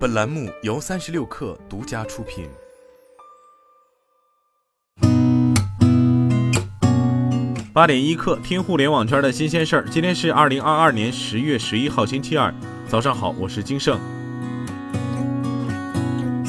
本栏目由三十六氪独家出品。八点一刻，听互联网圈的新鲜事儿。今天是二零二二年十月十一号，星期二，早上好，我是金盛。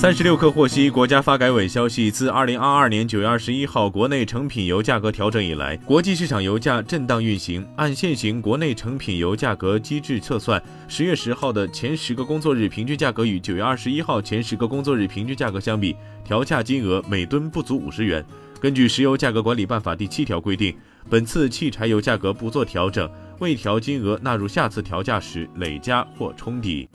三十六氪获悉，国家发改委消息，自二零二二年九月二十一号国内成品油价格调整以来，国际市场油价震荡运行。按现行国内成品油价格机制测算，十月十号的前十个工作日平均价格与九月二十一号前十个工作日平均价格相比，调价金额每吨不足五十元。根据《石油价格管理办法》第七条规定，本次汽柴油价格不做调整，未调金额纳入下次调价时累加或冲抵。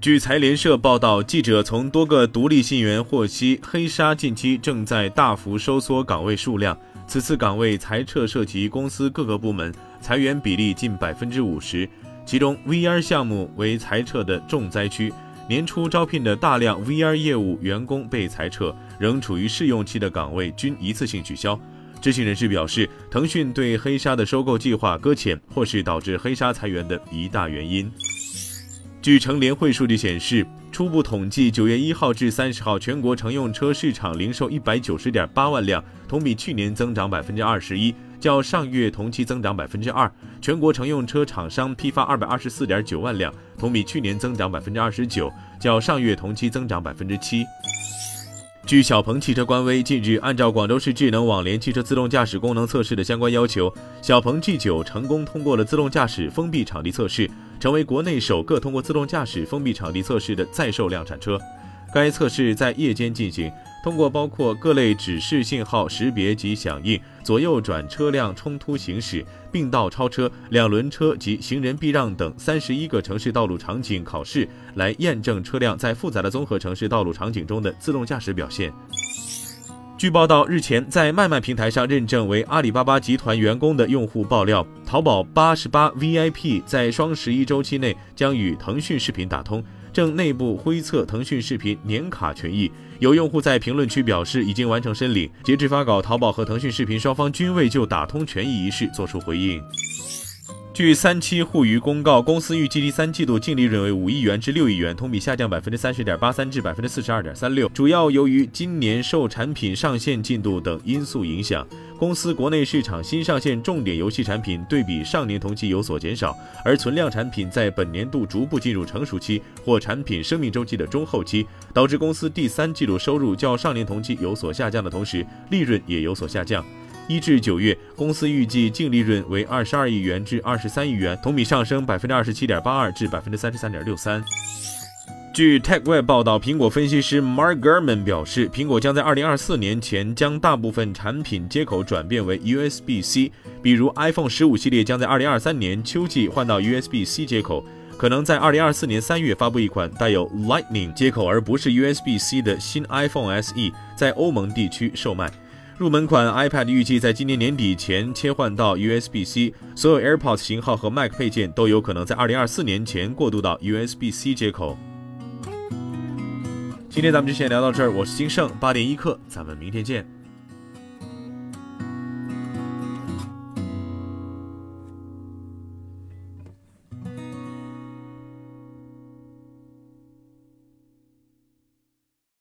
据财联社报道，记者从多个独立信源获悉，黑鲨近期正在大幅收缩岗位数量。此次岗位裁撤涉及公司各个部门，裁员比例近百分之五十，其中 VR 项目为裁撤的重灾区。年初招聘的大量 VR 业务员工被裁撤，仍处于试用期的岗位均一次性取消。知情人士表示，腾讯对黑鲨的收购计划搁浅，或是导致黑鲨裁员的一大原因。据乘联会数据显示，初步统计，九月一号至三十号，全国乘用车市场零售一百九十点八万辆，同比去年增长百分之二十一，较上月同期增长百分之二。全国乘用车厂商批发二百二十四点九万辆，同比去年增长百分之二十九，较上月同期增长百分之七。据小鹏汽车官微，近日按照广州市智能网联汽车自动驾驶功能测试的相关要求，小鹏 G 九成功通过了自动驾驶封闭场地测试。成为国内首个通过自动驾驶封闭场地测试的在售量产车。该测试在夜间进行，通过包括各类指示信号识别及响应、左右转车辆冲突行驶、并道超车、两轮车及行人避让等三十一个城市道路场景考试，来验证车辆在复杂的综合城市道路场景中的自动驾驶表现。据报道，日前在卖卖平台上认证为阿里巴巴集团员工的用户爆料，淘宝八十八 VIP 在双十一周期内将与腾讯视频打通，正内部灰测腾讯视频年卡权益。有用户在评论区表示已经完成申领。截至发稿，淘宝和腾讯视频双方均未就打通权益一事作出回应。据三七互娱公告，公司预计第三季度净利润为五亿元至六亿元，同比下降百分之三十点八三至百分之四十二点三六，主要由于今年受产品上线进度等因素影响，公司国内市场新上线重点游戏产品对比上年同期有所减少，而存量产品在本年度逐步进入成熟期或产品生命周期的中后期，导致公司第三季度收入较上年同期有所下降的同时，利润也有所下降。一至九月，公司预计净利润为二十二亿元至二十三亿元，同比上升百分之二十七点八二至百分之三十三点六三。据 TechWeb 报道，苹果分析师 Mark Gurman 表示，苹果将在二零二四年前将大部分产品接口转变为 USB-C，比如 iPhone 十五系列将在二零二三年秋季换到 USB-C 接口，可能在二零二四年三月发布一款带有 Lightning 接口而不是 USB-C 的新 iPhone SE，在欧盟地区售卖。入门款 iPad 预计在今年年底前切换到 USB-C，所有 AirPods 型号和 Mac 配件都有可能在2024年前过渡到 USB-C 接口。今天咱们就先聊到这儿，我是金盛八点一刻，咱们明天见。